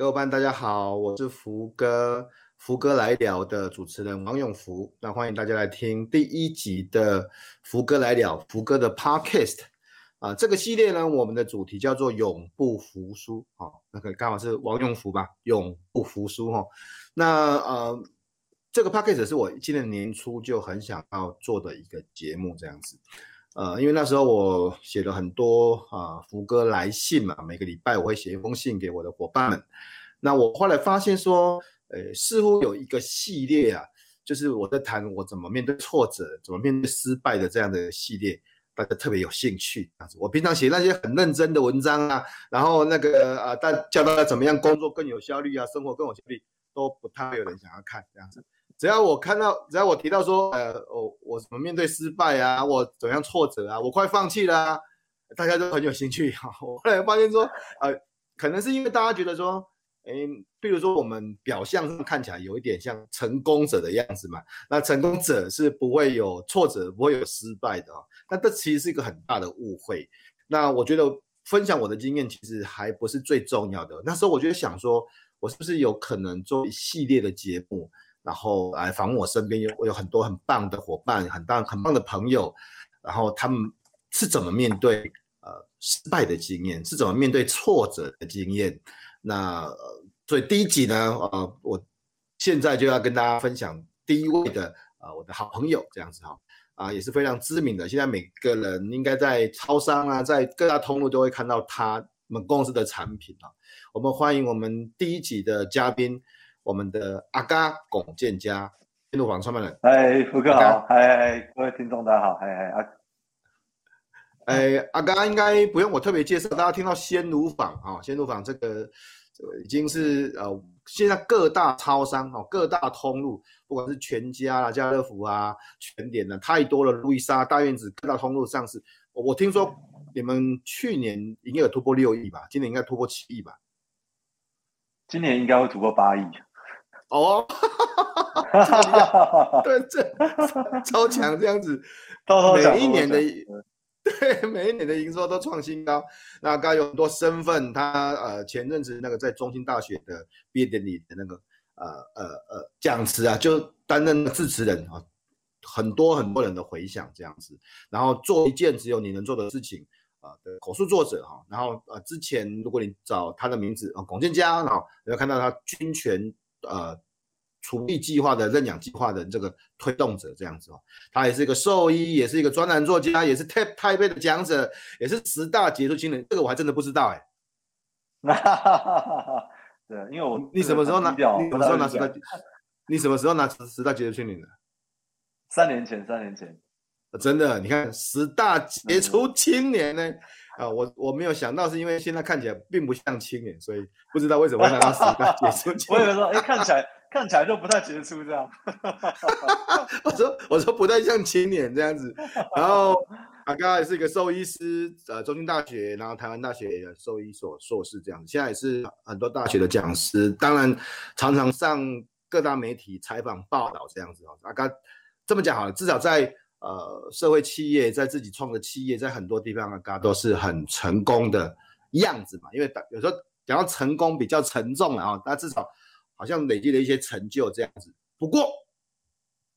各位班大家好，我是福哥，福哥来聊的主持人王永福。那欢迎大家来听第一集的福哥来聊，福哥的 Podcast 啊。这个系列呢，我们的主题叫做永不服输。哦，那个刚好是王永福吧，永不服输哈。那呃，这个 Podcast 是我今年年初就很想要做的一个节目，这样子。呃，因为那时候我写了很多啊，福哥来信嘛，每个礼拜我会写一封信给我的伙伴们。那我后来发现说，呃，似乎有一个系列啊，就是我在谈我怎么面对挫折、怎么面对失败的这样的系列，大家特别有兴趣。我平常写那些很认真的文章啊，然后那个啊，大教大家怎么样工作更有效率啊，生活更有效率，都不太有人想要看这样子。只要我看到，只要我提到说，呃，我我怎么面对失败啊，我怎样挫折啊，我快放弃了啊，大家都很有兴趣哈。我后来发现说，呃，可能是因为大家觉得说，哎，比如说我们表象上看起来有一点像成功者的样子嘛，那成功者是不会有挫折，不会有失败的啊。那这其实是一个很大的误会。那我觉得分享我的经验其实还不是最重要的。那时候我就想说，我是不是有可能做一系列的节目？然后来访问我身边有有很多很棒的伙伴，很棒很棒的朋友，然后他们是怎么面对呃失败的经验，是怎么面对挫折的经验。那、呃、所以第一集呢，呃，我现在就要跟大家分享第一位的呃我的好朋友这样子哈，啊、呃、也是非常知名的，现在每个人应该在超商啊，在各大通路都会看到他们公司的产品啊。我们欢迎我们第一集的嘉宾。我们的阿嘎龚建嘉，鲜乳坊创办人。嗨，福哥好，嗨嗨，各位听众大家好，嗨嗨阿，哎阿刚应该不用我特别介绍，大家听到鲜乳坊啊，鲜乳坊这个这个已经是呃现在各大超商哦，各大通路，不管是全家啊、家乐福啊、全联啊，太多了，路易莎、大院子各大通路上市。我，我听说你们去年营业额突破六亿吧，今年应该突破七亿吧？今年应该会突破八亿。哦，对，这超强这样子，每一年的 对每一年的营收都创新高。那刚有很多身份，他呃前阵子那个在中兴大学的毕业典礼的那个呃呃呃讲词啊，就担任致辞人啊，很多很多人的回响这样子。然后做一件只有你能做的事情啊的口述作者哈。然后呃之前如果你找他的名字啊，龚建嘉，然后你会看到他军权。呃，厨艺计划的认养计划的这个推动者这样子哦，他也是一个兽医，也是一个专栏作家，也是 TED 台北的讲者，也是十大杰出青年，这个我还真的不知道哎。哈哈哈。对，因为我你什么时候拿？你什么时候拿十大？你什么时候拿十大杰出青年的？三年前，三年前。真的，你看十大杰出青年呢？啊，我我没有想到，是因为现在看起来并不像青年，所以不知道为什么会拿到十大杰出青年。我以为说，哎，看起来看起来就不太杰出这样。我说我说不太像青年这样子。然后阿刚是一个兽医师，呃，中兴大学，然后台湾大学的兽医所硕士这样子，现在也是很多大学的讲师，当然常常上各大媒体采访报道这样子。阿嘎这么讲好了，至少在。呃，社会企业在自己创的企业，在很多地方啊，都是很成功的样子嘛。因为有时候讲到成功比较沉重了啊，但至少好像累积了一些成就这样子。不过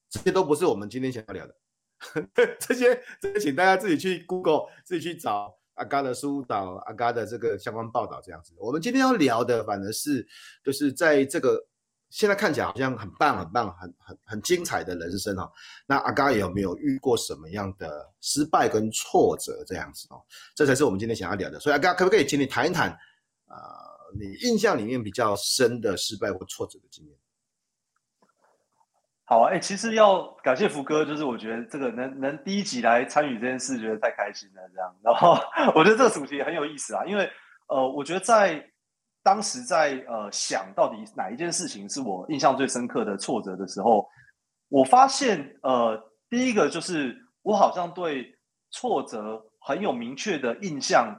这些都不是我们今天想要聊的，这些这些请大家自己去 Google，自己去找阿嘎的书，找阿嘎的这个相关报道这样子。我们今天要聊的反而是就是在这个。现在看起来好像很棒、很棒、很很很精彩的人生哦。那阿嘎有没有遇过什么样的失败跟挫折这样子哦？这才是我们今天想要聊的。所以阿嘎可不可以请你谈一谈啊、你印象里面比较深的失败或挫折的经验？好啊，哎，其实要感谢福哥，就是我觉得这个能能第一集来参与这件事，觉得太开心了。这样，然后 我觉得这个主题很有意思啊，因为呃，我觉得在。当时在呃想到底哪一件事情是我印象最深刻的挫折的时候，我发现呃第一个就是我好像对挫折很有明确的印象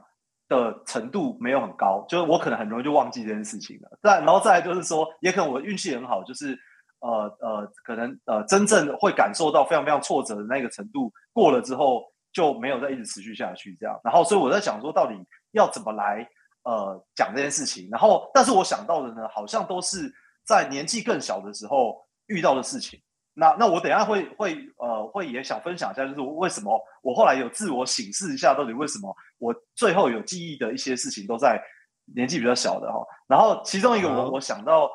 的程度没有很高，就是我可能很容易就忘记这件事情了。再然后再来就是说，也可能我运气很好，就是呃呃可能呃真正会感受到非常非常挫折的那个程度过了之后就没有再一直持续下去这样。然后所以我在想说，到底要怎么来？呃讲这件事情。然后，但是我想到的呢，好像都是在年纪更小的时候遇到的事情。那那我等一下会会呃会也想分享一下，就是为什么我后来有自我醒示一下，到底为什么我最后有记忆的一些事情都在年纪比较小的哈。然后其中一个我我想到，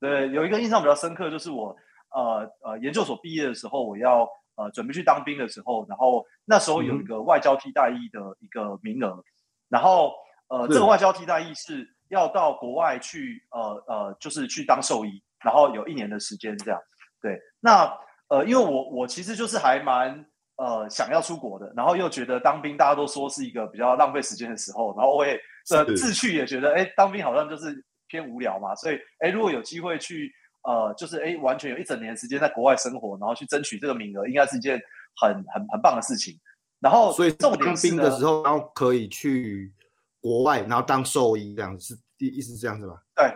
对，有一个印象比较深刻，就是我呃呃研究所毕业的时候，我要呃准备去当兵的时候，然后那时候有一个外交替代役的一个名额，然后呃这个外交替代役是要到国外去呃呃就是去当兽医，然后有一年的时间这样。对，那呃，因为我我其实就是还蛮呃想要出国的，然后又觉得当兵大家都说是一个比较浪费时间的时候，然后我也呃自去也觉得，哎，当兵好像就是偏无聊嘛，所以哎，如果有机会去呃，就是哎，完全有一整年时间在国外生活，然后去争取这个名额，应该是一件很很很棒的事情。然后，所以重点兵的时候，然后可以去国外，然后当兽医这样子，是意思是这样子吧？对。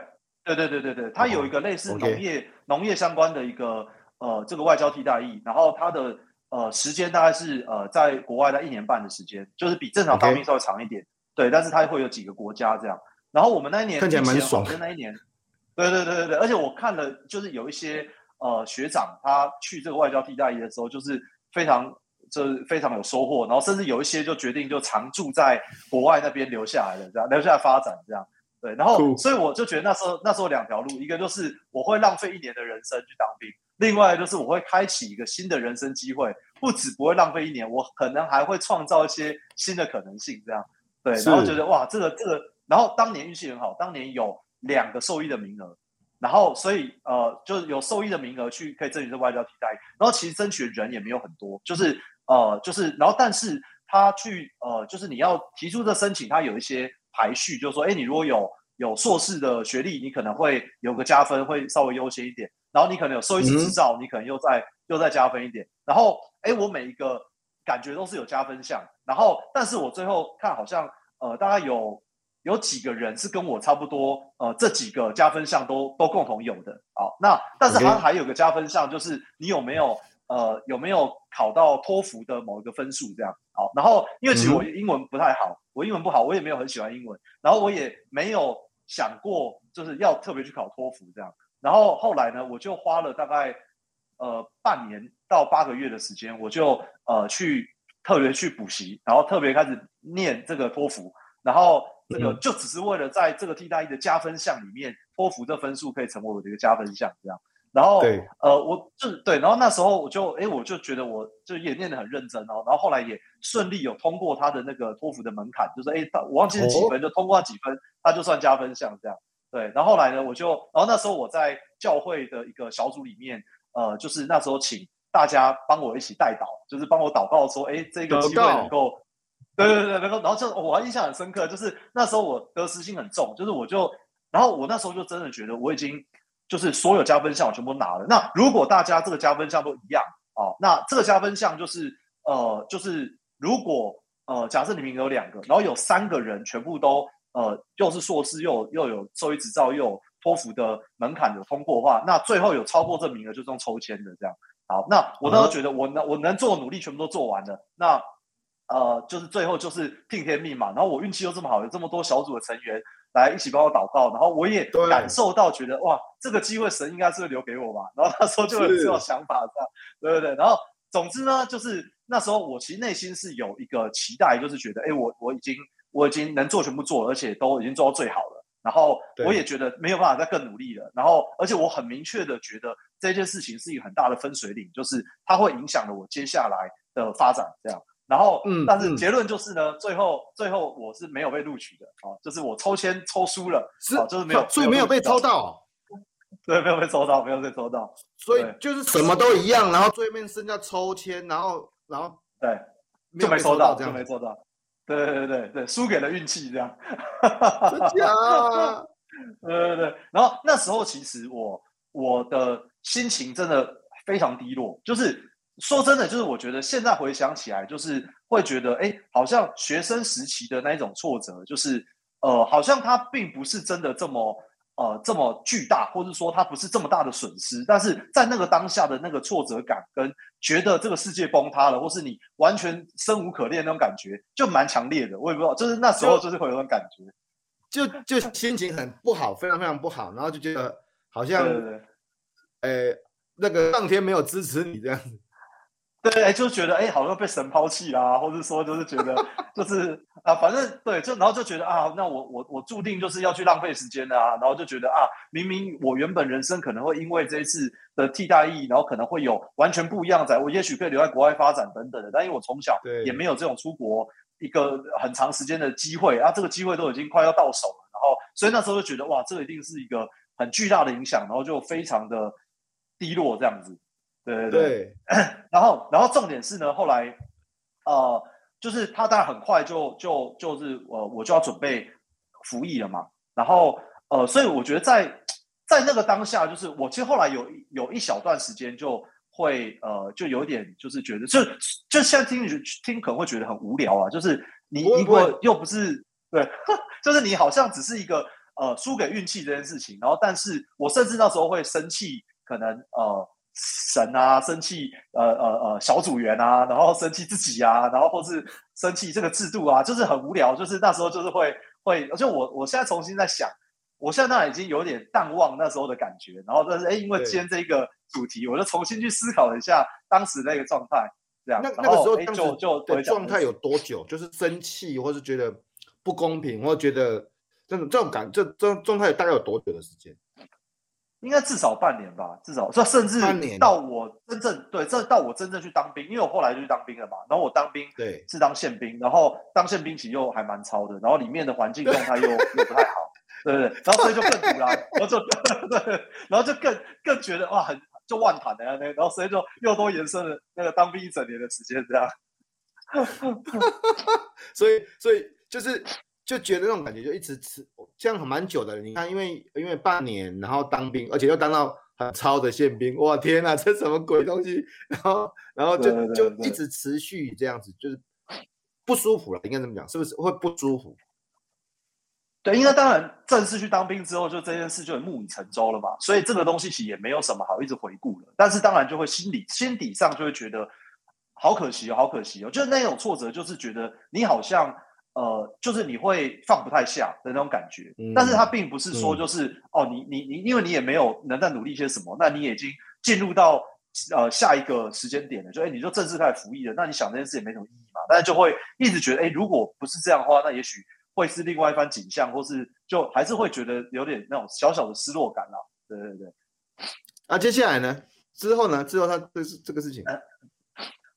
对对对对对，它有一个类似农业、oh, okay. 农业相关的一个呃这个外交替代役，然后它的呃时间大概是呃在国外的一年半的时间，就是比正常当兵稍微长一点。Okay. 对，但是它会有几个国家这样。然后我们那一年看起来蛮爽的那一年，对对对对对，而且我看了就是有一些呃学长他去这个外交替代役的时候，就是非常就是非常有收获，然后甚至有一些就决定就常住在国外那边留下来的，这样留下来发展这样。对，然后所以我就觉得那时候那时候两条路，一个就是我会浪费一年的人生去当兵，另外就是我会开启一个新的人生机会，不止不会浪费一年，我可能还会创造一些新的可能性，这样对，然后觉得哇，这个这个，然后当年运气很好，当年有两个受益的名额，然后所以呃，就是有受益的名额去可以争取这外交替代，然后其实争取的人也没有很多，就是呃就是，然后但是他去呃就是你要提出这申请，他有一些。排序就是说，哎，你如果有有硕士的学历，你可能会有个加分，会稍微优先一点。然后你可能有兽医师执照，嗯、你可能又再又再加分一点。然后，哎，我每一个感觉都是有加分项。然后，但是我最后看好像，呃，大概有有几个人是跟我差不多，呃，这几个加分项都都共同有的。好，那但是它还有个加分项，就是你有没有呃有没有考到托福的某一个分数这样。好，然后因为其实我英文不太好。嗯我英文不好，我也没有很喜欢英文，然后我也没有想过就是要特别去考托福这样。然后后来呢，我就花了大概呃半年到八个月的时间，我就呃去特别去补习，然后特别开始念这个托福，然后这个就只是为了在这个替代一的加分项里面，托福的分数可以成为我的一个加分项这样。然后，对呃，我就对，然后那时候我就，哎，我就觉得我就也念得很认真哦，然后后来也顺利有通过他的那个托福的门槛，就是哎，我忘记是几分，就通过几分，他就算加分项这样。对，然后后来呢，我就，然后那时候我在教会的一个小组里面，呃，就是那时候请大家帮我一起代祷，就是帮我祷告说，哎，这个机会能够，对对对，能够，然后就我还印象很深刻，就是那时候我得失心很重，就是我就，然后我那时候就真的觉得我已经。就是所有加分项我全部拿了。那如果大家这个加分项都一样啊，那这个加分项就是呃，就是如果呃，假设你名额有两个，然后有三个人全部都呃，又是硕士，又又有兽医执照，又有托福的门槛有通过的话，那最后有超过这名额就是用抽签的这样。好，那我当时觉得我能、嗯、我能做的努力全部都做完了，那呃，就是最后就是听天命嘛。然后我运气又这么好，有这么多小组的成员。来一起帮我祷告，然后我也感受到，觉得哇，这个机会神应该是会留给我吧。然后那时候就有这种想法，这样对对对。然后总之呢，就是那时候我其实内心是有一个期待，就是觉得，哎，我我已经我已经能做全部做了，而且都已经做到最好了。然后我也觉得没有办法再更努力了。然后而且我很明确的觉得这件事情是一个很大的分水岭，就是它会影响了我接下来的发展，这样。然后，嗯，但是结论就是呢，嗯、最后最后我是没有被录取的啊，就是我抽签抽输了，是啊，就是没有，所以没有被抽到，对，没有被抽到，没有被抽到，所以就是什么都一样，然后最后面剩下抽签，然后然后对，就没抽到，这样没抽到，对对对对对，输给了运气这样，真假？对对对，然后那时候其实我我的心情真的非常低落，就是。说真的，就是我觉得现在回想起来，就是会觉得，哎，好像学生时期的那一种挫折，就是，呃，好像它并不是真的这么，呃，这么巨大，或者说它不是这么大的损失。但是在那个当下的那个挫折感，跟觉得这个世界崩塌了，或是你完全生无可恋那种感觉，就蛮强烈的。我也不知道，就是那时候就是会有种感觉，就就心情很不好，非常非常不好，然后就觉得好像，呃，那个上天没有支持你这样子。对，哎，就觉得哎，好像被神抛弃啦，或者说就是觉得 就是啊，反正对，就然后就觉得啊，那我我我注定就是要去浪费时间的啊，然后就觉得啊，明明我原本人生可能会因为这一次的替代役，然后可能会有完全不一样在，我也许可以留在国外发展等等的，但因为我从小也没有这种出国一个很长时间的机会啊，这个机会都已经快要到手了，然后所以那时候就觉得哇，这个一定是一个很巨大的影响，然后就非常的低落这样子。对对对，对 然后然后重点是呢，后来，呃，就是他当然很快就就就是呃，我就要准备服役了嘛。然后呃，所以我觉得在在那个当下，就是我其实后来有有一小段时间就会呃，就有点就是觉得，就就现在听听可能会觉得很无聊啊。就是你一个又不是对，就是你好像只是一个呃输给运气这件事情。然后，但是我甚至那时候会生气，可能呃。神啊，生气，呃呃呃，小组员啊，然后生气自己啊，然后或是生气这个制度啊，就是很无聊，就是那时候就是会会，就我我现在重新在想，我现在那已经有点淡忘那时候的感觉，然后但是哎，因为今天这个主题，我就重新去思考了一下当时那个状态，这样。那那个时候就就对状态有多久？就是生气，或是觉得不公平，或觉得这种这种感，这这状态大概有多久的时间？应该至少半年吧，至少这甚至到我真正对这到我真正去当兵，因为我后来就去当兵了嘛。然后我当兵对是当宪兵，然后当宪兵其实又还蛮超的，然后里面的环境状态又 又不太好，对不对，对？然后所以就更堵了，然后就对，然后就更更觉得哇很就万谈的那，然后所以就又多延伸了那个当兵一整年的时间这样，所以所以就是。就觉得那种感觉就一直吃，这样很蛮久的。你看，因为因为半年，然后当兵，而且又当到很超的宪兵，哇天哪，这什么鬼东西？然后然后就就一直持续这样子，就是不舒服了。应该这么讲？是不是会不舒服？对，因为当然正式去当兵之后，就这件事就很木已成舟了嘛。所以这个东西其实也没有什么好一直回顾了。但是当然就会心里心底上就会觉得好可惜哦，好可惜哦。就是那种挫折，就是觉得你好像。呃，就是你会放不太下的那种感觉，嗯、但是它并不是说就是、嗯、哦，你你你，因为你也没有能在努力些什么，那你已经进入到呃下一个时间点了，就哎，你就正式开始服役了，那你想这件事也没什么意义嘛，但是就会一直觉得哎，如果不是这样的话，那也许会是另外一番景象，或是就还是会觉得有点那种小小的失落感啦。对对对。那、啊、接下来呢？之后呢？之后他这是这个事情。呃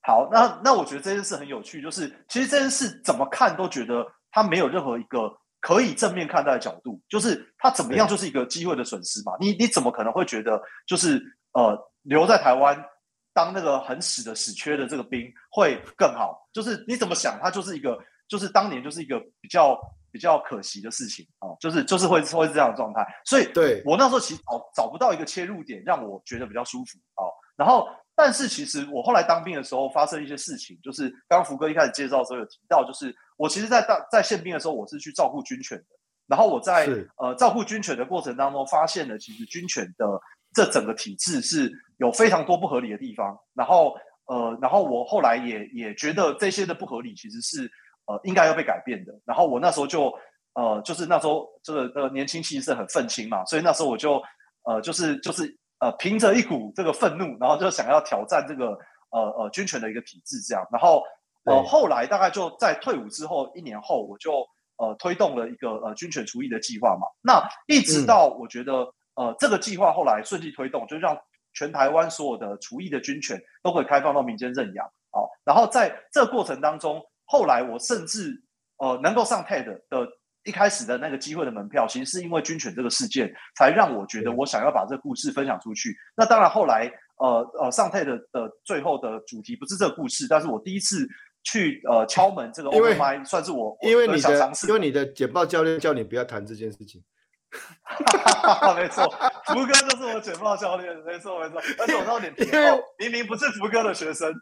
好，那那我觉得这件事很有趣，就是其实这件事怎么看都觉得它没有任何一个可以正面看待的角度，就是它怎么样就是一个机会的损失嘛。你你怎么可能会觉得就是呃留在台湾当那个很死的死缺的这个兵会更好？就是你怎么想，它就是一个就是当年就是一个比较比较可惜的事情啊，就是就是会会是这样的状态。所以对我那时候其实找找不到一个切入点让我觉得比较舒服啊，然后。但是其实我后来当兵的时候发生一些事情，就是刚刚福哥一开始介绍的时候有提到，就是我其实在当在宪兵的时候，我是去照顾军犬的。然后我在呃照顾军犬的过程当中，发现了其实军犬的这整个体制是有非常多不合理的地方。然后呃，然后我后来也也觉得这些的不合理其实是呃应该要被改变的。然后我那时候就呃就是那时候这个呃年轻气盛很愤青嘛，所以那时候我就呃就是就是。呃，凭着一股这个愤怒，然后就想要挑战这个呃呃军权的一个体制，这样。然后呃后来大概就在退伍之后一年后，我就呃推动了一个呃军权除役的计划嘛。那一直到我觉得、嗯、呃这个计划后来顺利推动，就让全台湾所有的除役的军权都可以开放到民间认养。好，然后在这个过程当中，后来我甚至呃能够上 TED 的。一开始的那个机会的门票，其实是因为军犬这个事件，才让我觉得我想要把这个故事分享出去。那当然，后来呃呃上 TED 的的最后的主题不是这个故事，但是我第一次去呃敲门这个 Open Mic 算是我因为你的因为你的简报教练叫你不要谈这件事情，没错，福哥就是我简报教练，没错没错，而且我到点 因为明明不是福哥的学生，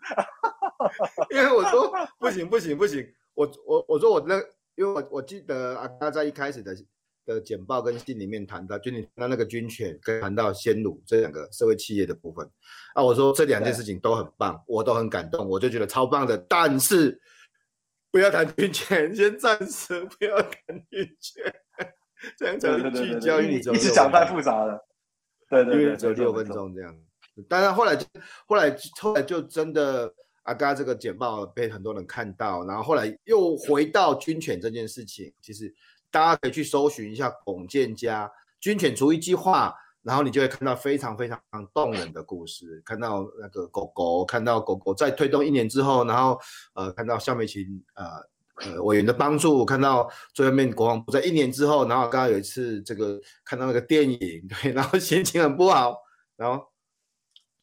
因为我说不行不行不行，我我我说我那。因为我我记得啊，他在一开始的的简报跟信里面谈到，就你谈到那个军犬跟谈到鲜乳这两个社会企业的部分啊，我说这两件事情都很棒，我都很感动，我就觉得超棒的。但是不要谈军犬，先暂时不要谈军犬。这样才能聚焦，因为你一直讲太复杂了。对对对，只有六分钟这样。当然后来后来后来就真的阿嘎这个简报被很多人看到，然后后来又回到军犬这件事情，其实大家可以去搜寻一下龚建嘉军犬除役计划。然后你就会看到非常非常动人的故事，看到那个狗狗，看到狗狗在推动一年之后，然后呃，看到萧美琴呃呃委员的帮助，看到最后面国防部在一年之后，然后刚刚有一次这个看到那个电影，对，然后心情很不好，然后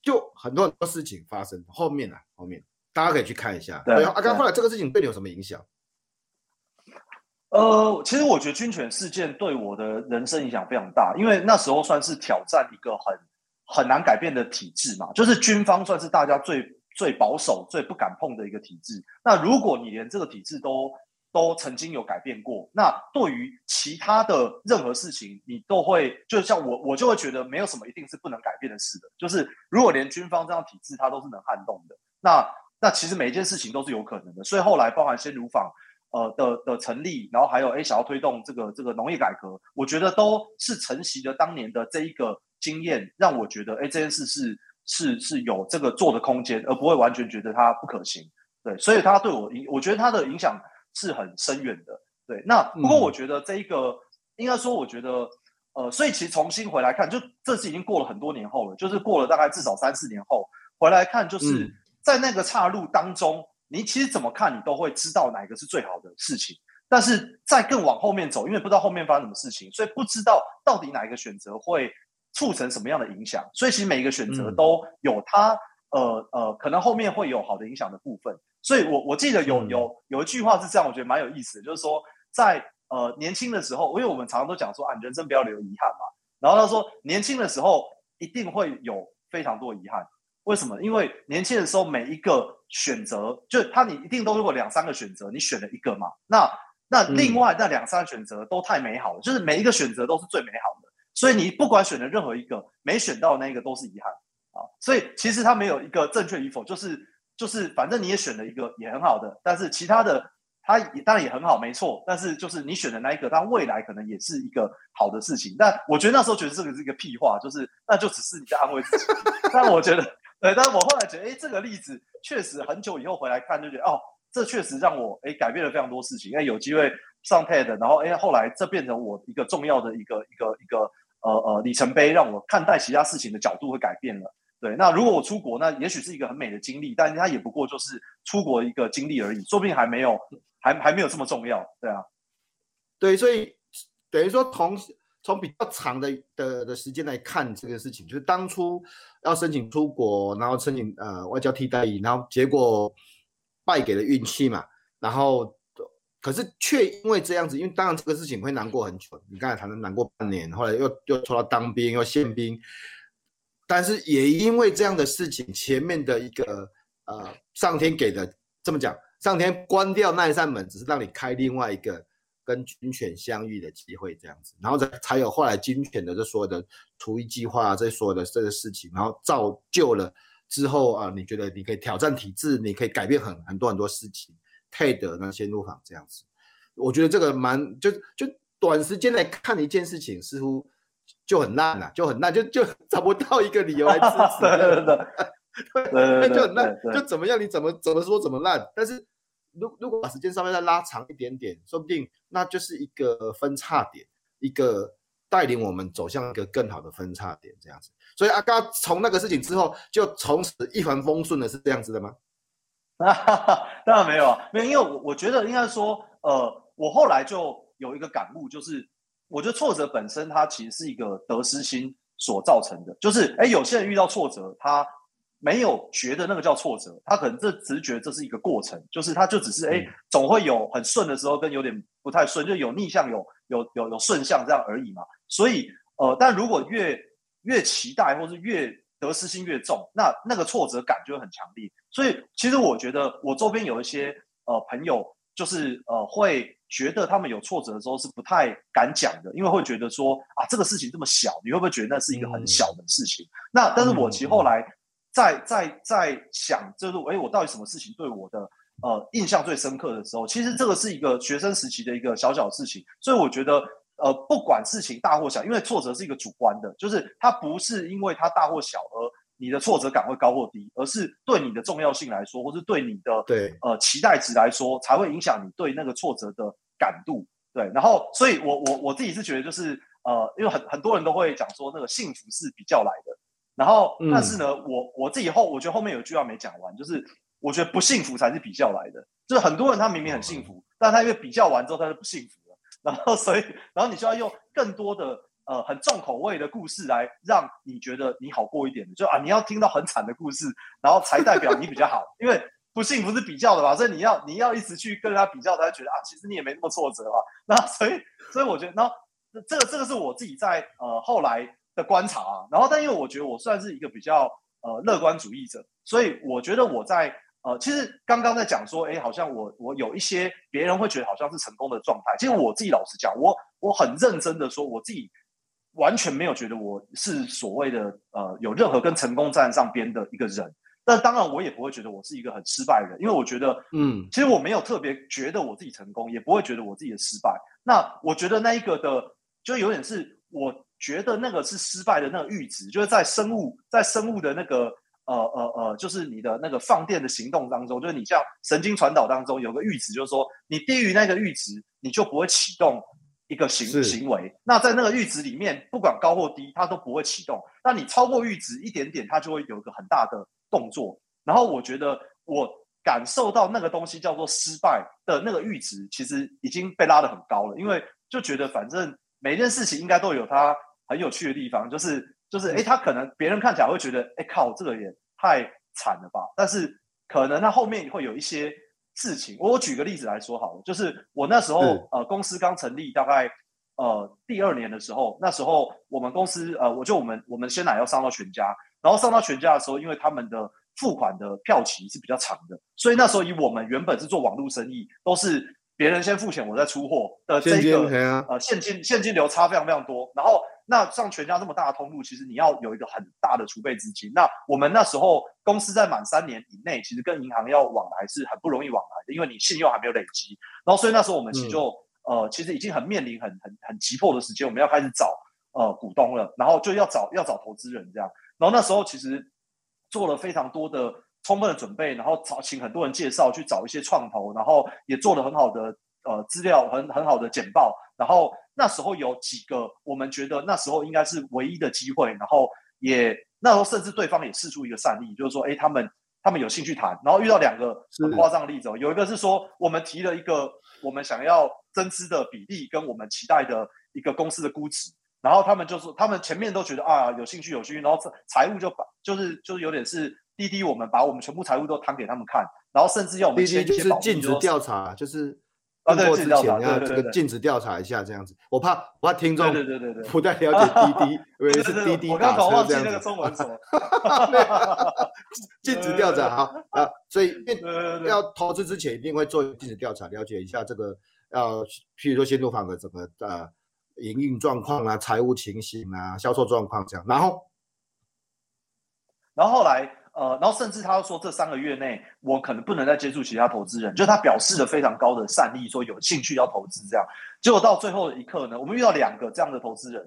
就很多很多事情发生。后面啊，后面大家可以去看一下。对，阿刚后来这个事情对你有什么影响？呃，其实我觉得军犬事件对我的人生影响非常大，因为那时候算是挑战一个很很难改变的体制嘛，就是军方算是大家最最保守、最不敢碰的一个体制。那如果你连这个体制都都曾经有改变过，那对于其他的任何事情，你都会就像我，我就会觉得没有什么一定是不能改变的事的。就是如果连军方这样体制它都是能撼动的，那那其实每一件事情都是有可能的。所以后来包含鲜乳坊。呃的的成立，然后还有哎想要推动这个这个农业改革，我觉得都是承袭的当年的这一个经验，让我觉得哎这件事是是是有这个做的空间，而不会完全觉得它不可行。对，所以它对我影，我觉得它的影响是很深远的。对，那不过我觉得这一个、嗯、应该说，我觉得呃，所以其实重新回来看，就这次已经过了很多年后了，就是过了大概至少三四年后回来看，就是在那个岔路当中。嗯你其实怎么看，你都会知道哪一个是最好的事情。但是再更往后面走，因为不知道后面发生什么事情，所以不知道到底哪一个选择会促成什么样的影响。所以其实每一个选择都有它，嗯、呃呃，可能后面会有好的影响的部分。所以我我记得有有有一句话是这样，我觉得蛮有意思的，就是说在呃年轻的时候，因为我们常常都讲说啊，人生不要留遗憾嘛。然后他说，年轻的时候一定会有非常多遗憾。为什么？因为年轻的时候每一个选择，就他你一定都如果两三个选择，你选了一个嘛，那那另外那两三个选择都太美好了，嗯、就是每一个选择都是最美好的，所以你不管选了任何一个，没选到那个都是遗憾啊。所以其实他没有一个正确与否，就是就是反正你也选了一个也很好的，但是其他的他也当然也很好，没错。但是就是你选的那一个，他未来可能也是一个好的事情。但我觉得那时候觉得这个是一个屁话，就是那就只是你在安慰自己。但我觉得。对，但我后来觉得，哎，这个例子确实很久以后回来看，就觉得哦，这确实让我哎改变了非常多事情。因为有机会上 TED，然后哎，后来这变成我一个重要的一个一个一个呃呃里程碑，让我看待其他事情的角度会改变了。对，那如果我出国，那也许是一个很美的经历，但是它也不过就是出国一个经历而已，说不定还没有还还没有这么重要。对啊，对，所以等于说同。从比较长的的的时间来看这个事情，就是当初要申请出国，然后申请呃外交替代役，然后结果败给了运气嘛，然后可是却因为这样子，因为当然这个事情会难过很久，你刚才谈的难过半年，后来又又抽到当兵又宪兵，但是也因为这样的事情，前面的一个呃上天给的这么讲，上天关掉那一扇门，只是让你开另外一个。跟军犬相遇的机会，这样子，然后才才有后来军犬的这所有的除役计划啊，这所有的这个事情，然后造就了之后啊，你觉得你可以挑战体制，你可以改变很很多很多事情。TED 那鲜乳坊这样子，我觉得这个蛮就就短时间来看一件事情，似乎就很烂了，就很烂，就 就找不到一个理由来支持。对对对，就很烂，就怎么样？你怎么怎么说怎么烂？但是。如如果把时间稍微再拉长一点点，说不定那就是一个分叉点，一个带领我们走向一个更好的分叉点，这样子。所以阿嘎从那个事情之后，就从此一帆风顺了是这样子的吗？当然没有啊，没有，因为我我觉得应该说，呃，我后来就有一个感悟，就是我觉得挫折本身它其实是一个得失心所造成的，就是哎，有些人遇到挫折，他。没有觉得那个叫挫折，他可能这只是觉这是一个过程，就是他就只是哎，总会有很顺的时候跟有点不太顺，就有逆向有有有有顺向这样而已嘛。所以呃，但如果越越期待或是越得失心越重，那那个挫折感就会很强烈。所以其实我觉得我周边有一些呃朋友，就是呃会觉得他们有挫折的时候是不太敢讲的，因为会觉得说啊这个事情这么小，你会不会觉得那是一个很小的事情？嗯、那但是我其实后来。在在在想，就是哎，我到底什么事情对我的呃印象最深刻的时候，其实这个是一个学生时期的一个小小事情，所以我觉得呃，不管事情大或小，因为挫折是一个主观的，就是它不是因为它大或小而你的挫折感会高或低，而是对你的重要性来说，或是对你的对。呃期待值来说，才会影响你对那个挫折的感度。对，然后所以我我我自己是觉得就是呃，因为很很多人都会讲说那个幸福是比较来的，然后但是呢，嗯、我我自己后我觉得后面有一句话没讲完，就是我觉得不幸福才是比较来的，就是很多人他明明很幸福，嗯、但他因为比较完之后他就不幸福了。然后，所以，然后你就要用更多的呃很重口味的故事来让你觉得你好过一点，就啊，你要听到很惨的故事，然后才代表你比较好，因为不幸福是比较的嘛，所以你要你要一直去跟他比较，他觉得啊，其实你也没那么挫折嘛。那，所以，所以我觉得，然后这个这个是我自己在呃后来的观察啊。然后，但因为我觉得我算是一个比较呃乐观主义者，所以我觉得我在。呃，其实刚刚在讲说，哎，好像我我有一些别人会觉得好像是成功的状态。其实我自己老实讲，我我很认真的说，我自己完全没有觉得我是所谓的呃有任何跟成功站上边的一个人。但当然，我也不会觉得我是一个很失败的人，因为我觉得，嗯，其实我没有特别觉得我自己成功，也不会觉得我自己的失败。那我觉得那一个的，就有点是我觉得那个是失败的那个阈值，就是在生物在生物的那个。呃呃呃，就是你的那个放电的行动当中，就是你像神经传导当中有个阈值，就是说你低于那个阈值，你就不会启动一个行行为。那在那个阈值里面，不管高或低，它都不会启动。那你超过阈值一点点，它就会有一个很大的动作。然后我觉得我感受到那个东西叫做失败的那个阈值，其实已经被拉得很高了，因为就觉得反正每件事情应该都有它很有趣的地方，就是。就是哎，他可能别人看起来会觉得，哎靠，这个也太惨了吧？但是可能他后面会有一些事情。我举个例子来说好了，就是我那时候呃公司刚成立，大概呃第二年的时候，那时候我们公司呃我就我们我们鲜奶要上到全家，然后上到全家的时候，因为他们的付款的票期是比较长的，所以那时候以我们原本是做网络生意，都是别人先付钱，我再出货的这个呃现金现金流差非常非常多，然后。那像全家这么大的通路，其实你要有一个很大的储备资金。那我们那时候公司在满三年以内，其实跟银行要往来是很不容易往来的，因为你信用还没有累积。然后所以那时候我们其实就、嗯、呃，其实已经很面临很很很急迫的时间，我们要开始找呃股东了，然后就要找要找投资人这样。然后那时候其实做了非常多的充分的准备，然后找请很多人介绍去找一些创投，然后也做了很好的呃资料，很很好的简报，然后。那时候有几个，我们觉得那时候应该是唯一的机会，然后也那时候甚至对方也试出一个善意，就是说，哎，他们他们有兴趣谈，然后遇到两个很夸张的例子，有一个是说我们提了一个我们想要增资的比例跟我们期待的一个公司的估值，然后他们就是他们前面都觉得啊有兴趣有兴趣，然后财务就把就是就是有点是滴滴我们把我们全部财务都摊给他们看，然后甚至要我们签一些保密，就是尽职调查，就是。啊，对，之前要这个尽职调查一下，这样子，我怕我怕听众不太了解滴滴，以为是滴滴打车这样子。禁止调查哈啊，所以要投资之前一定会做尽职调查，了解一下这个要，譬如说新作坊的整个呃营运状况啊、财务情形啊、销售状况这样，然后，然后后来。呃，然后甚至他说，这三个月内我可能不能再接触其他投资人，就他表示了非常高的善意，说有兴趣要投资这样。结果到最后一刻呢，我们遇到两个这样的投资人，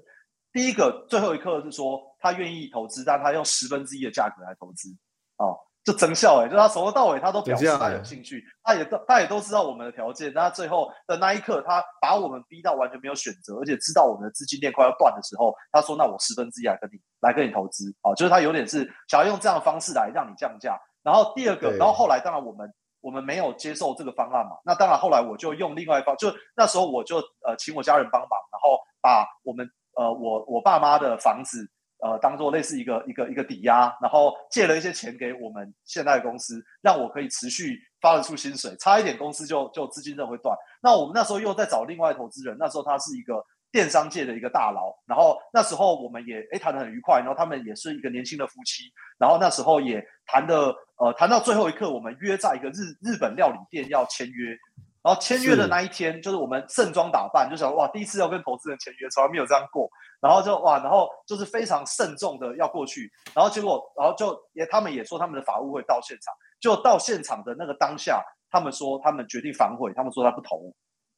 第一个最后一刻是说他愿意投资，但他用十分之一的价格来投资，哦。就增效哎，就他从头到尾他都表示他有兴趣，他也都他也都知道我们的条件，但他最后的那一刻，他把我们逼到完全没有选择，而且知道我们的资金链快要断的时候，他说：“那我十分之一来跟你来跟你投资。”啊，就是他有点是想要用这样的方式来让你降价。然后第二个，然后后来当然我们我们没有接受这个方案嘛，那当然后来我就用另外一方，就那时候我就呃请我家人帮忙，然后把我们呃我我爸妈的房子。呃，当做类似一个一个一个抵押，然后借了一些钱给我们现在的公司，让我可以持续发得出薪水。差一点公司就就资金链会断。那我们那时候又在找另外投资人，那时候他是一个电商界的一个大佬，然后那时候我们也诶谈得很愉快，然后他们也是一个年轻的夫妻，然后那时候也谈的呃谈到最后一刻，我们约在一个日日本料理店要签约。然后签约的那一天，就是我们盛装打扮，就想哇，第一次要跟投资人签约，从来没有这样过。然后就哇，然后就是非常慎重的要过去。然后结果，然后就也他们也说他们的法务会到现场。就到现场的那个当下，他们说他们决定反悔，他们说他不投。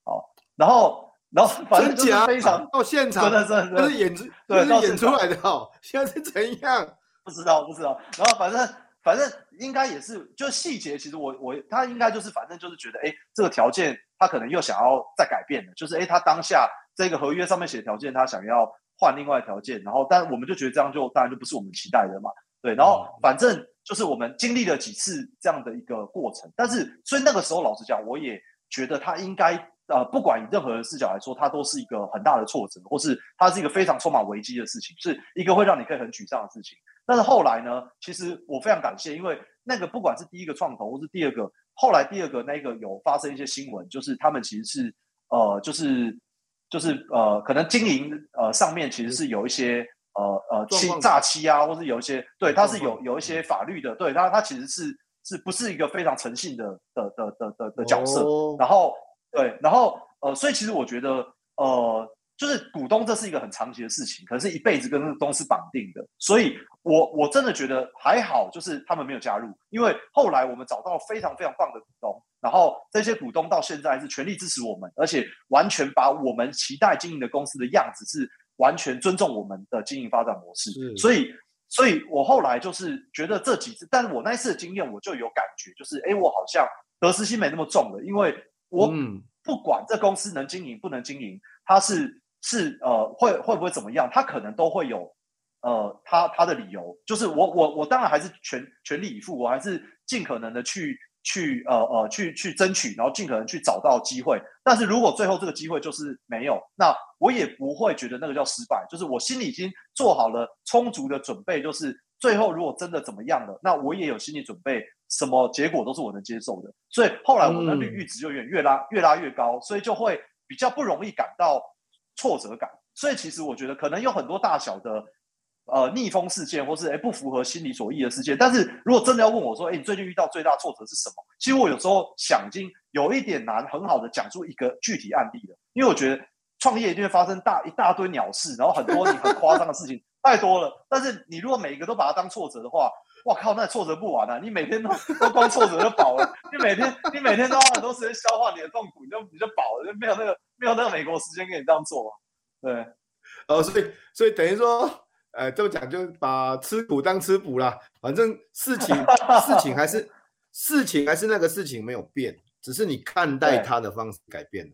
好，然后然后反正就是非常到现场，真的真的，是演出，对，是演出来的哦。现在是怎样？不知道，不知道。然后反正反正应该也是，就细节，其实我我他应该就是反正就是觉得，哎，这个条件他可能又想要再改变的，就是哎，他当下这个合约上面写的条件，他想要换另外条件。然后，但我们就觉得这样就当然就不是我们期待的嘛。对，然后反正就是我们经历了几次这样的一个过程，但是所以那个时候老实讲，我也觉得他应该。呃，不管以任何的视角来说，它都是一个很大的挫折，或是它是一个非常充满危机的事情，是一个会让你可以很沮丧的事情。但是后来呢，其实我非常感谢，因为那个不管是第一个创投，或是第二个，后来第二个那个有发生一些新闻，就是他们其实是呃，就是就是呃，可能经营呃上面其实是有一些呃呃欺诈欺啊，或是有一些对，它是有有一些法律的，对它它其实是是不是一个非常诚信的的的的的的角色，哦、然后。对，然后呃，所以其实我觉得，呃，就是股东这是一个很长期的事情，可能是一辈子跟那个公司绑定的。所以我我真的觉得还好，就是他们没有加入，因为后来我们找到非常非常棒的股东，然后这些股东到现在是全力支持我们，而且完全把我们期待经营的公司的样子是完全尊重我们的经营发展模式。所以，所以我后来就是觉得这几次，但是我那一次的经验，我就有感觉，就是哎，我好像得失心没那么重了，因为。我不管这公司能经营不能经营，它是是呃会会不会怎么样，他可能都会有呃他他的理由。就是我我我当然还是全全力以赴，我还是尽可能的去去呃呃去去争取，然后尽可能去找到机会。但是如果最后这个机会就是没有，那我也不会觉得那个叫失败。就是我心里已经做好了充足的准备，就是最后如果真的怎么样了，那我也有心理准备。什么结果都是我能接受的，所以后来我的閭值就越越拉越拉越高，所以就会比较不容易感到挫折感。所以其实我觉得可能有很多大小的呃逆风事件，或是诶不符合心理所意的事件。但是如果真的要问我说，诶你最近遇到最大挫折是什么？其实我有时候想已经有一点难，很好的讲出一个具体案例了。因为我觉得创业一定会发生大一大堆鸟事，然后很多你很夸张的事情 太多了。但是你如果每一个都把它当挫折的话，我靠，那挫折不完啊！你每天都 都光挫折就饱了，你每天你每天都花很多时间消化你的痛苦，你就你就饱了，就没有那个没有那个美国时间给你这样做。对，哦，所以所以等于说，呃，这么讲就把吃苦当吃补啦。反正事情 事情还是事情还是那个事情没有变，只是你看待它的方式改变了。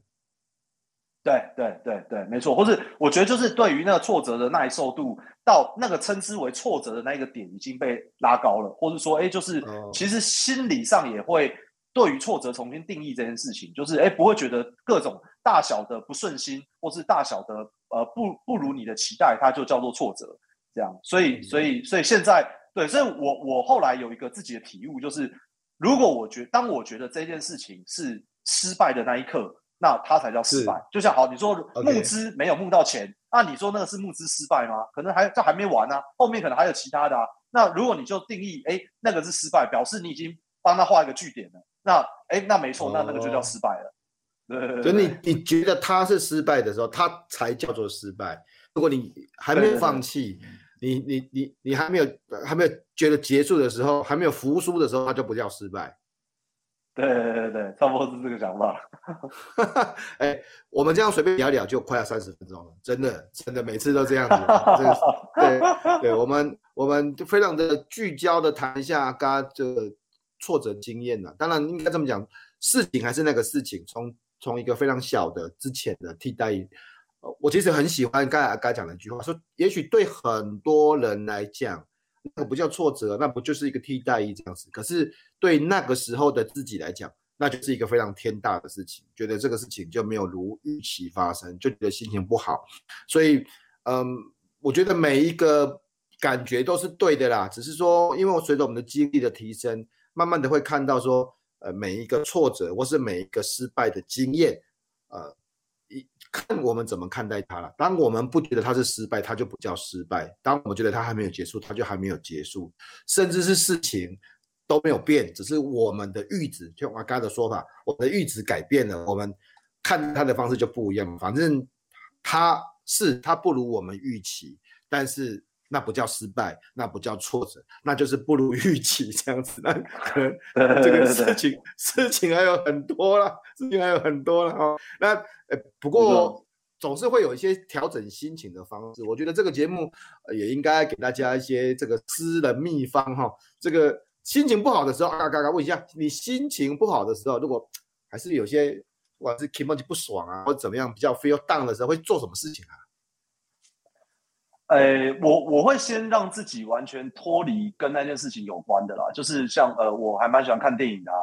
对对对对，没错，或是我觉得就是对于那个挫折的耐受度，到那个称之为挫折的那个点已经被拉高了，或者说，哎，就是其实心理上也会对于挫折重新定义这件事情，就是哎，不会觉得各种大小的不顺心，或是大小的呃不不如你的期待，它就叫做挫折，这样。所以所以所以现在对，所以我我后来有一个自己的体悟，就是如果我觉得当我觉得这件事情是失败的那一刻。那它才叫失败，就像好，你说募资没有募到钱，那.你说那个是募资失败吗？可能还这还没完呢、啊，后面可能还有其他的啊。那如果你就定义，哎，那个是失败，表示你已经帮他画一个句点了。那，哎，那没错，那那个就叫失败了。对，所以你你觉得他是失败的时候，他才叫做失败。如果你还没有放弃，你你你你还没有还没有觉得结束的时候，还没有服输的时候，他就不叫失败。对对对对，差不多是这个想法。哎，我们这样随便聊聊就快要三十分钟了，真的真的每次都这样子。对对，我们我们就非常的聚焦的谈一下刚刚这个挫折经验了。当然应该这么讲，事情还是那个事情，从从一个非常小的之前的替代。我其实很喜欢刚才刚才讲的一句话，说也许对很多人来讲。那个不叫挫折，那不就是一个替代役这样子？可是对那个时候的自己来讲，那就是一个非常天大的事情，觉得这个事情就没有如预期发生，就觉得心情不好。所以，嗯，我觉得每一个感觉都是对的啦，只是说，因为我随着我们的经历的提升，慢慢的会看到说，呃，每一个挫折或是每一个失败的经验，呃。一看我们怎么看待它了。当我们不觉得它是失败，它就不叫失败；当我们觉得它还没有结束，它就还没有结束。甚至是事情都没有变，只是我们的阈值，就我刚才的说法，我们的阈值改变了，我们看它的方式就不一样。反正它是它不如我们预期，但是那不叫失败，那不叫挫折，那就是不如预期这样子。那可能这个事情事情还有很多了，事情还有很多了哦。那。呃，不过总是会有一些调整心情的方式。我觉得这个节目也应该给大家一些这个私人秘方哈。这个心情不好的时候，嘎嘎嘎，问一下，你心情不好的时候，如果还是有些不管是 emoji 不爽啊，或者怎么样比较 feel down 的时候，会做什么事情啊？诶，我我会先让自己完全脱离跟那件事情有关的啦，就是像呃，我还蛮喜欢看电影的啊，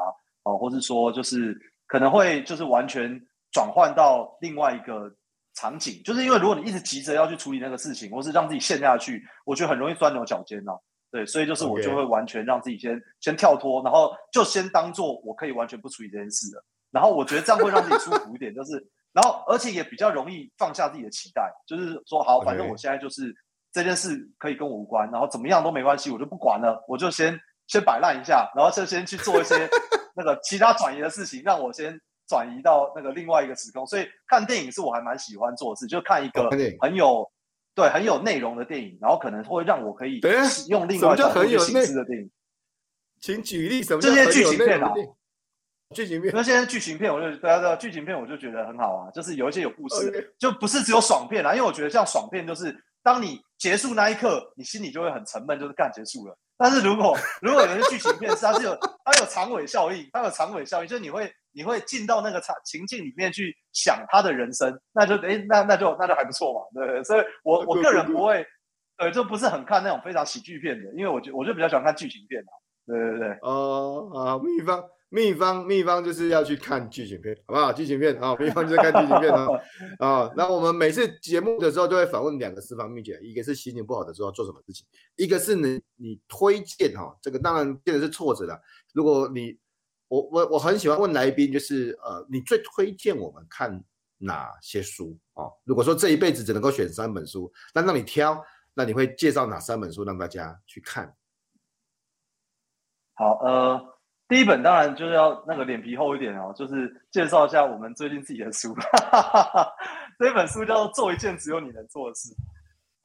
哦，或是说就是可能会就是完全转换到另外一个场景，就是因为如果你一直急着要去处理那个事情，或是让自己陷下去，我觉得很容易钻牛角尖哦。对，所以就是我就会完全让自己先.先跳脱，然后就先当做我可以完全不处理这件事了，然后我觉得这样会让自己舒服一点，就是。然后，而且也比较容易放下自己的期待，就是说，好，反正我现在就是这件事可以跟我无关，然后怎么样都没关系，我就不管了，我就先先摆烂一下，然后就先去做一些 那个其他转移的事情，让我先转移到那个另外一个时空。所以看电影是我还蛮喜欢做的事，就看一个很有对很有内容的电影，然后可能会让我可以用另外一种形式的电影。请举例什么？这些剧情片啊。剧情片，那现在剧情片，我就大家知道剧情片，我就觉得很好啊，就是有一些有故事，Okay. 就不是只有爽片啊。因为我觉得像爽片，就是当你结束那一刻，你心里就会很沉闷，就是干结束了。但是如果如果有些剧情片是它是有它有长尾效应，它有长尾效应，就是你会你会进到那个场情境里面去想他的人生，那就诶那那就那就还不错嘛，对不对？所以我我个人不会，呃，就不是很看那种非常喜剧片的，因为我就我就比较喜欢看剧情片啊。对对对，哦啊，秘方。秘方秘方就是要去看剧情片，好不好？剧情片啊，秘方就是看剧情片啊。啊，那我们每次节目的时候都会访问两个私房秘诀，一个是心情不好的时候要做什么事情，一个是你你推荐哈，这个当然变的是挫折了。如果你我我我很喜欢问来宾，就是呃，你最推荐我们看哪些书啊？如果说这一辈子只能够选三本书，那让你挑，那你会介绍哪三本书让大家去看？好，呃。第一本当然就是要那个脸皮厚一点哦，就是介绍一下我们最近自己的书。这本书叫做《做一件只有你能做的事》。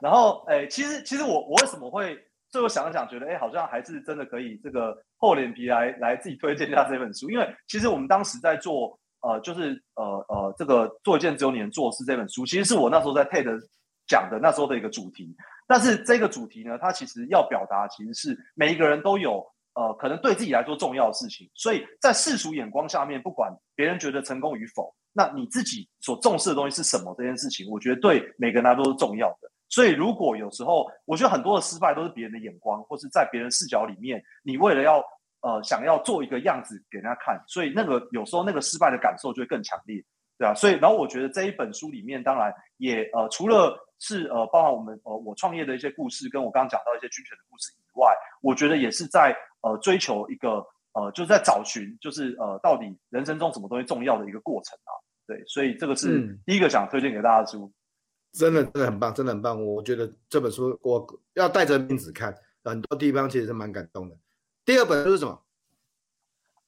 然后，哎，其实其实我我为什么会最后想了想，觉得哎，好像还是真的可以这个厚脸皮来来自己推荐一下这本书。因为其实我们当时在做呃，就是呃呃这个《做一件只有你能做的事》这本书，其实是我那时候在 TED 讲的那时候的一个主题。但是这个主题呢，它其实要表达其实是每一个人都有。呃，可能对自己来说重要的事情，所以在世俗眼光下面，不管别人觉得成功与否，那你自己所重视的东西是什么？这件事情，我觉得对每个人来说都是重要的。所以，如果有时候，我觉得很多的失败都是别人的眼光，或是在别人视角里面，你为了要呃想要做一个样子给人家看，所以那个有时候那个失败的感受就会更强烈，对啊。所以，然后我觉得这一本书里面，当然也呃除了是呃包含我们呃我创业的一些故事，跟我刚刚讲到一些军犬的故事以外，我觉得也是在。呃，追求一个呃，就是在找寻，就是呃，到底人生中什么东西重要的一个过程啊？对，所以这个是第一个想推荐给大家的书。嗯，真的真的很棒，真的很棒。我觉得这本书我要带着面子看，很多地方其实是蛮感动的。第二本是什么？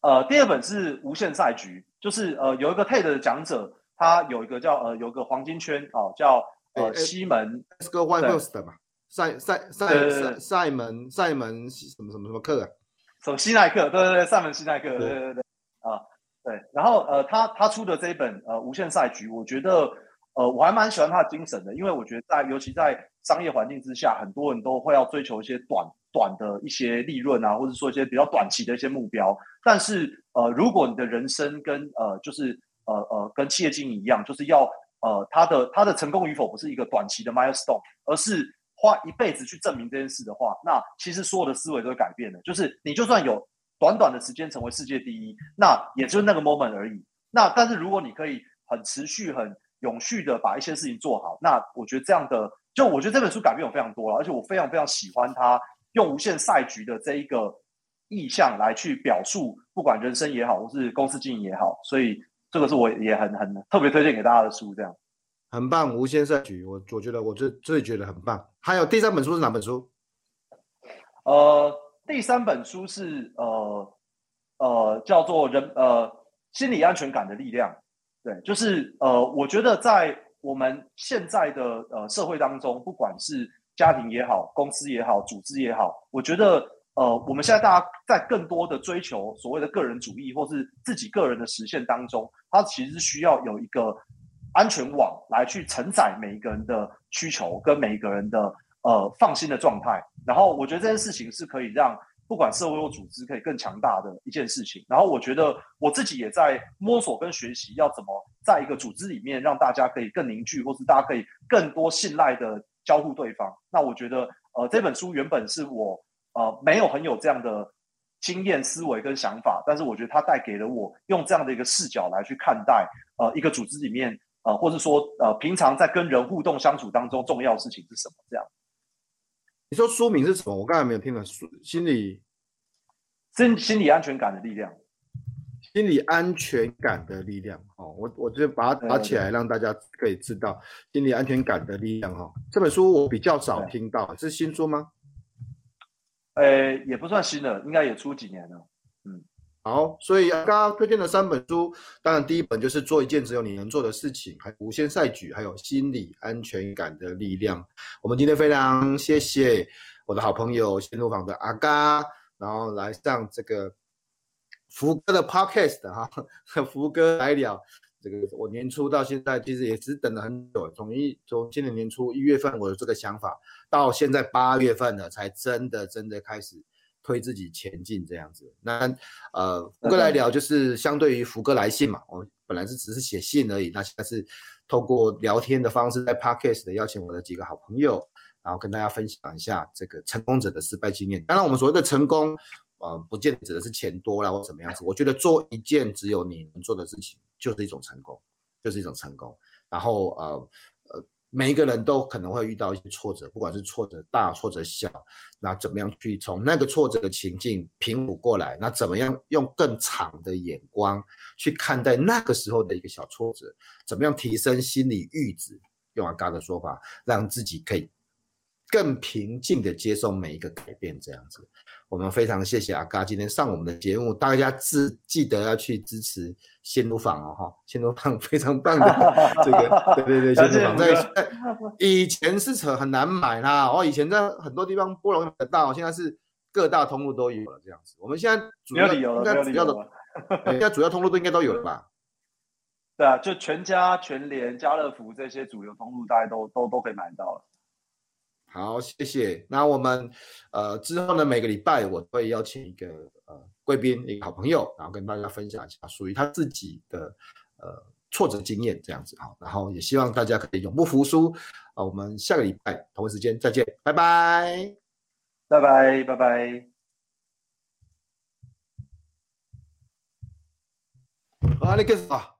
呃，第二本是《无限赛局》，就是呃，有一个 TED 的讲者，他有一个叫呃，有一个黄金圈哦，叫呃西门 Whitehurst 的嘛。赛赛赛赛赛门赛门什么什么什么课啊？什么西奈克？对对对，赛门西奈克，对对对对啊，对。然后呃，他他出的这一本呃《无限赛局》，我觉得呃我还蛮喜欢他的精神的，因为我觉得在尤其在商业环境之下，很多人都会要追求一些短短的一些利润啊，或者说一些比较短期的一些目标。但是呃，如果你的人生跟呃就是呃呃跟企业经营一样，就是要呃他的他的成功与否不是一个短期的 milestone，而是花一辈子去证明这件事的话，那其实所有的思维都会改变的。就是你就算有短短的时间成为世界第一，那也就是那个 moment 而已。那但是如果你可以很持续、很永续的把一些事情做好，那我觉得这样的，就我觉得这本书改变我非常多了，而且我非常非常喜欢他用无限赛局的这一个意象来去表述，不管人生也好，或是公司经营也好，所以这个是我也很很特别推荐给大家的书，这样。很棒，无限赛局，我我觉得我最最觉得很棒。还有第三本书是哪本书？呃，第三本书是呃呃叫做人呃心理安全感的力量。对，就是呃，我觉得在我们现在的呃社会当中，不管是家庭也好，公司也好，组织也好，我觉得呃我们现在大家在更多的追求所谓的个人主义或是自己个人的实现当中，它其实是需要有一个。安全网来去承载每一个人的需求跟每一个人的呃放心的状态。然后我觉得这件事情是可以让不管社会或组织可以更强大的一件事情。然后我觉得我自己也在摸索跟学习要怎么在一个组织里面让大家可以更凝聚，或是大家可以更多信赖的交互对方。那我觉得呃这本书原本是我呃没有很有这样的。经验、思维跟想法，但是我觉得它带给了我用这样的一个视角来去看待，呃，一个组织里面，呃，或者说，呃，平常在跟人互动相处当中，重要的事情是什么？这样。你说书名是什么？我刚才没有听到。书心理，心心理安全感的力量。心理安全感的力量。哦，我我就把它打起来，让大家可以知道心理安全感的力量。哈，这本书我比较少听到，是新书吗？呃，也不算新的，应该也出几年了。好，所以刚刚推荐的三本书，当然第一本就是做一件只有你能做的事情，还无限赛局，还有心理安全感的力量。我们今天非常谢谢我的好朋友鲜乳坊的阿嘎，然后来上这个福哥的 podcast 哈，福哥来了。这个我年初到现在其实也只等了很久，从一从今年年初一月份我有这个想法，到现在八月份了才真的真的开始推自己前进这样子。那呃福哥来聊就是相对于福哥来信嘛，我本来是只是写信而已，那现在是透过聊天的方式在 Podcast 的邀请我的几个好朋友，然后跟大家分享一下这个成功者的失败经验。当然我们所谓的成功。呃，不见得指的是钱多啦或怎么样子。我觉得做一件只有你能做的事情，就是一种成功，就是一种成功。然后呃呃，每一个人都可能会遇到一些挫折，不管是挫折大、挫折小，那怎么样去从那个挫折的情境平复过来？那怎么样用更长的眼光去看待那个时候的一个小挫折？怎么样提升心理阈值？用阿嘎的说法，让自己可以更平静的接受每一个改变，这样子。我们非常谢谢阿嘎今天上我们的节目，大家记记得要去支持鲜乳坊哦哈，鲜乳坊 非常棒的这个，对对对，鲜乳坊在 以前是扯很难买啦，哦，以前在很多地方不容易买得到，现在是各大通路都有了这样子。我们现在主要应该主要的，现在主要通路都应该都有了吧？对啊，就全家、全联、家乐福这些主流通路，大家都都都可以买到了。好，谢谢。那我们呃之后呢，每个礼拜我会邀请一个呃贵宾，一个好朋友，然后跟大家分享一下属于他自己的呃挫折经验，这样子哈。然后也希望大家可以永不服输啊、呃。我们下个礼拜同一时间再见，拜拜，拜拜，拜拜。啊，你干啥？